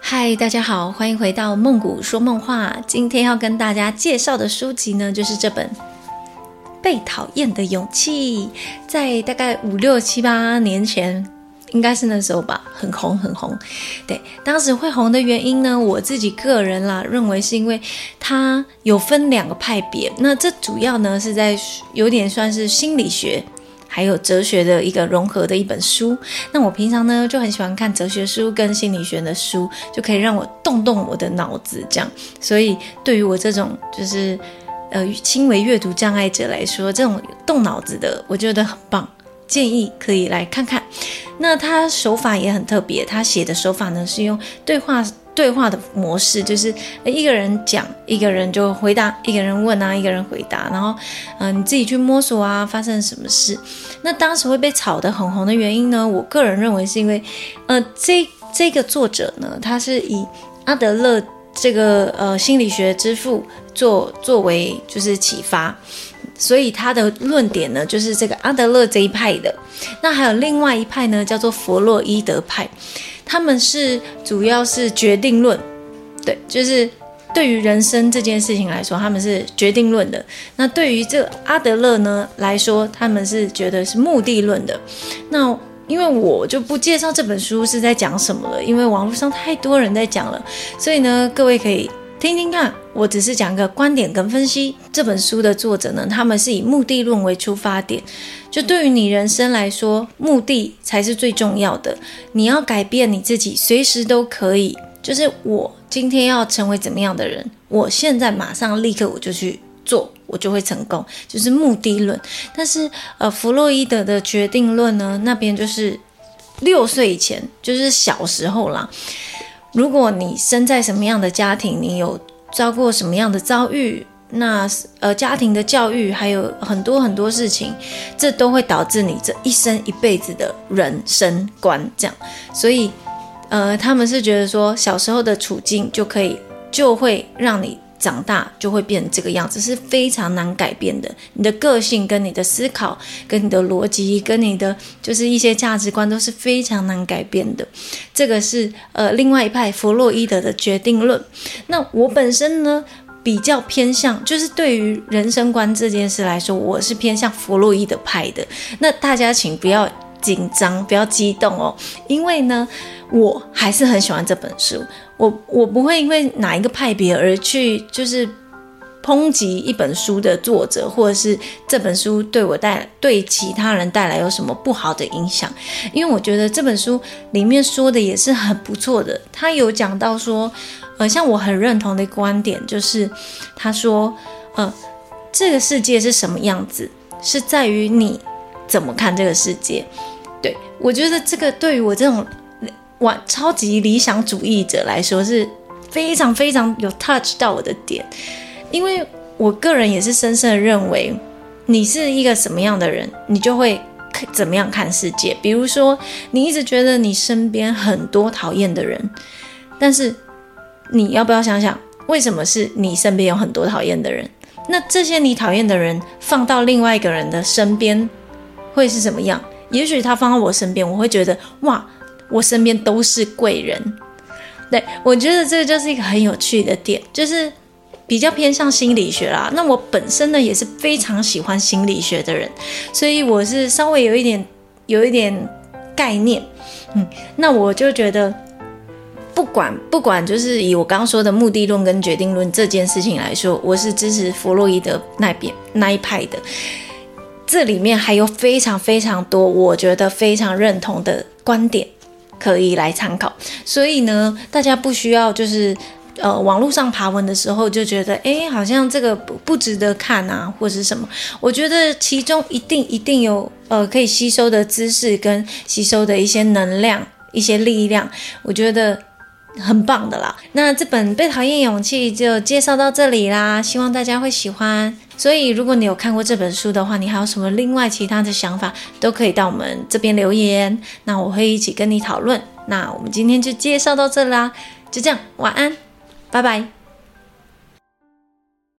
嗨，大家好，欢迎回到梦谷说梦话。今天要跟大家介绍的书籍呢，就是这本《被讨厌的勇气》。在大概五六七八年前，应该是那时候吧，很红很红。对，当时会红的原因呢，我自己个人啦，认为是因为它有分两个派别。那这主要呢是在有点算是心理学。还有哲学的一个融合的一本书，那我平常呢就很喜欢看哲学书跟心理学的书，就可以让我动动我的脑子，这样。所以对于我这种就是呃轻微阅读障碍者来说，这种动脑子的，我觉得很棒，建议可以来看看。那他手法也很特别，他写的手法呢是用对话。对话的模式就是一个人讲，一个人就回答，一个人问啊，一个人回答，然后，嗯，你自己去摸索啊，发生什么事？那当时会被炒得很红的原因呢？我个人认为是因为，呃，这这个作者呢，他是以阿德勒这个呃心理学之父作作为就是启发，所以他的论点呢就是这个阿德勒这一派的。那还有另外一派呢，叫做弗洛伊德派。他们是主要是决定论，对，就是对于人生这件事情来说，他们是决定论的。那对于这阿德勒呢来说，他们是觉得是目的论的。那因为我就不介绍这本书是在讲什么了，因为网络上太多人在讲了，所以呢，各位可以。听听看，我只是讲个观点跟分析。这本书的作者呢，他们是以目的论为出发点，就对于你人生来说，目的才是最重要的。你要改变你自己，随时都可以。就是我今天要成为怎么样的人，我现在马上立刻我就去做，我就会成功。就是目的论。但是呃，弗洛伊德的决定论呢，那边就是六岁以前，就是小时候啦。如果你生在什么样的家庭，你有遭过什么样的遭遇，那呃家庭的教育还有很多很多事情，这都会导致你这一生一辈子的人生观这样。所以，呃，他们是觉得说小时候的处境就可以就会让你。长大就会变成这个样子，是非常难改变的。你的个性、跟你的思考、跟你的逻辑、跟你的就是一些价值观都是非常难改变的。这个是呃另外一派弗洛伊德的决定论。那我本身呢比较偏向，就是对于人生观这件事来说，我是偏向弗洛伊德派的。那大家请不要紧张，不要激动哦，因为呢，我还是很喜欢这本书。我我不会因为哪一个派别而去就是抨击一本书的作者，或者是这本书对我带对其他人带来有什么不好的影响，因为我觉得这本书里面说的也是很不错的。他有讲到说，呃，像我很认同的观点就是，他说，呃，这个世界是什么样子，是在于你怎么看这个世界。对我觉得这个对于我这种。哇，超级理想主义者来说是非常非常有 touch 到我的点，因为我个人也是深深的认为，你是一个什么样的人，你就会怎么样看世界。比如说，你一直觉得你身边很多讨厌的人，但是你要不要想想，为什么是你身边有很多讨厌的人？那这些你讨厌的人放到另外一个人的身边会是什么样？也许他放在我身边，我会觉得哇。我身边都是贵人，对我觉得这个就是一个很有趣的点，就是比较偏向心理学啦。那我本身呢也是非常喜欢心理学的人，所以我是稍微有一点有一点概念，嗯，那我就觉得不管不管，就是以我刚刚说的目的论跟决定论这件事情来说，我是支持弗洛伊德那边那一派的。这里面还有非常非常多我觉得非常认同的观点。可以来参考，所以呢，大家不需要就是呃网络上爬文的时候就觉得哎，好像这个不不值得看啊，或者是什么？我觉得其中一定一定有呃可以吸收的知识跟吸收的一些能量、一些力量，我觉得很棒的啦。那这本《被讨厌勇气》就介绍到这里啦，希望大家会喜欢。所以，如果你有看过这本书的话，你还有什么另外其他的想法，都可以到我们这边留言，那我会一起跟你讨论。那我们今天就介绍到这啦，就这样，晚安，拜拜。